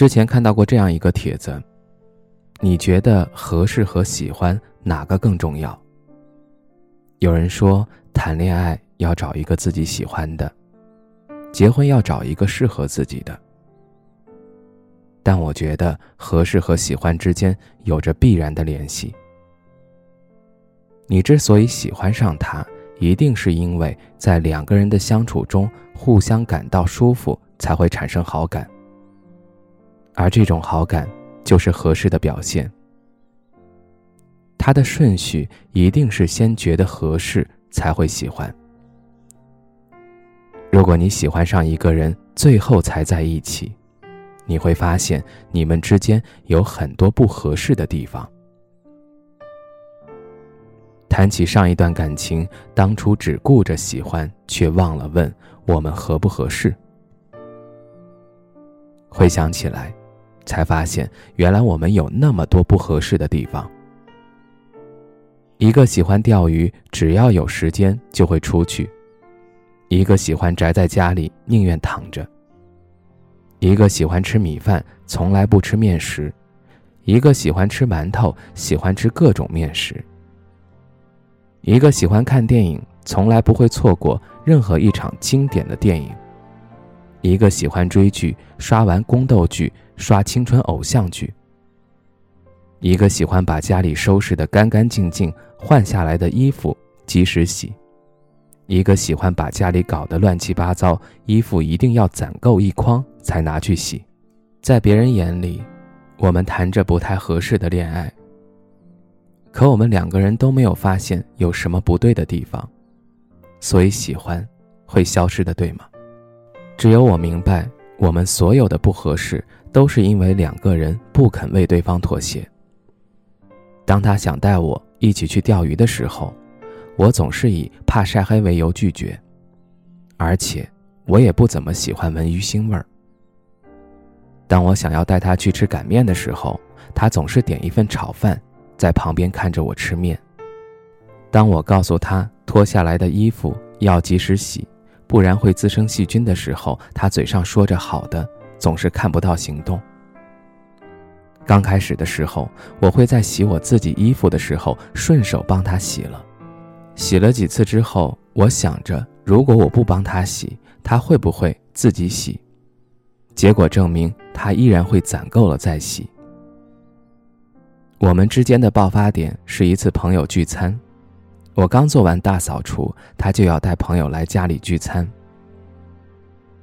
之前看到过这样一个帖子，你觉得合适和喜欢哪个更重要？有人说谈恋爱要找一个自己喜欢的，结婚要找一个适合自己的。但我觉得合适和喜欢之间有着必然的联系。你之所以喜欢上他，一定是因为在两个人的相处中互相感到舒服，才会产生好感。而这种好感就是合适的表现。它的顺序一定是先觉得合适才会喜欢。如果你喜欢上一个人，最后才在一起，你会发现你们之间有很多不合适的地方。谈起上一段感情，当初只顾着喜欢，却忘了问我们合不合适。回想起来。才发现，原来我们有那么多不合适的地方。一个喜欢钓鱼，只要有时间就会出去；一个喜欢宅在家里，宁愿躺着；一个喜欢吃米饭，从来不吃面食；一个喜欢吃馒头，喜欢吃各种面食；一个喜欢看电影，从来不会错过任何一场经典的电影。一个喜欢追剧，刷完宫斗剧，刷青春偶像剧；一个喜欢把家里收拾得干干净净，换下来的衣服及时洗；一个喜欢把家里搞得乱七八糟，衣服一定要攒够一筐才拿去洗。在别人眼里，我们谈着不太合适的恋爱，可我们两个人都没有发现有什么不对的地方，所以喜欢会消失的，对吗？只有我明白，我们所有的不合适，都是因为两个人不肯为对方妥协。当他想带我一起去钓鱼的时候，我总是以怕晒黑为由拒绝，而且我也不怎么喜欢闻鱼腥味儿。当我想要带他去吃擀面的时候，他总是点一份炒饭，在旁边看着我吃面。当我告诉他脱下来的衣服要及时洗。不然会滋生细菌的时候，他嘴上说着好的，总是看不到行动。刚开始的时候，我会在洗我自己衣服的时候顺手帮他洗了，洗了几次之后，我想着如果我不帮他洗，他会不会自己洗？结果证明他依然会攒够了再洗。我们之间的爆发点是一次朋友聚餐。我刚做完大扫除，他就要带朋友来家里聚餐。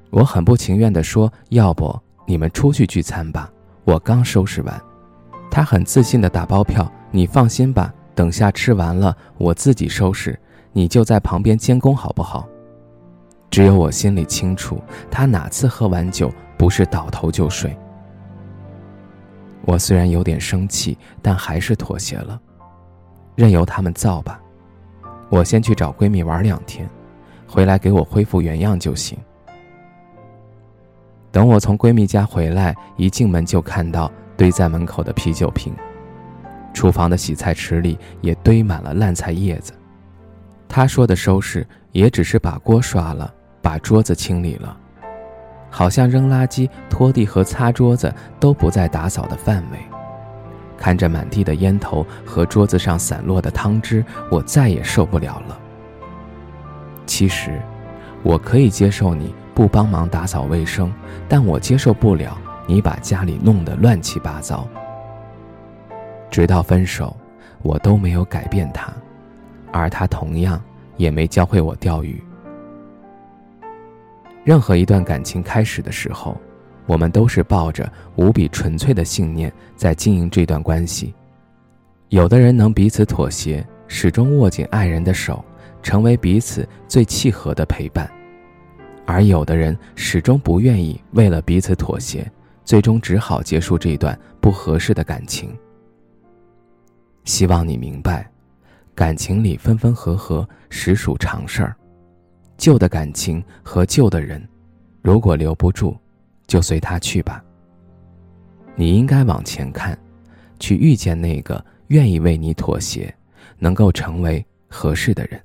我很不情愿地说：“要不你们出去聚餐吧，我刚收拾完。”他很自信地打包票：“你放心吧，等下吃完了我自己收拾，你就在旁边监工好不好？”只有我心里清楚，他哪次喝完酒不是倒头就睡。我虽然有点生气，但还是妥协了，任由他们造吧。我先去找闺蜜玩两天，回来给我恢复原样就行。等我从闺蜜家回来，一进门就看到堆在门口的啤酒瓶，厨房的洗菜池里也堆满了烂菜叶子。她说的收拾，也只是把锅刷了，把桌子清理了，好像扔垃圾、拖地和擦桌子都不在打扫的范围。看着满地的烟头和桌子上散落的汤汁，我再也受不了了。其实，我可以接受你不帮忙打扫卫生，但我接受不了你把家里弄得乱七八糟。直到分手，我都没有改变他，而他同样也没教会我钓鱼。任何一段感情开始的时候。我们都是抱着无比纯粹的信念在经营这段关系。有的人能彼此妥协，始终握紧爱人的手，成为彼此最契合的陪伴；而有的人始终不愿意为了彼此妥协，最终只好结束这段不合适的感情。希望你明白，感情里分分合合实属常事儿，旧的感情和旧的人，如果留不住，就随他去吧。你应该往前看，去遇见那个愿意为你妥协，能够成为合适的人。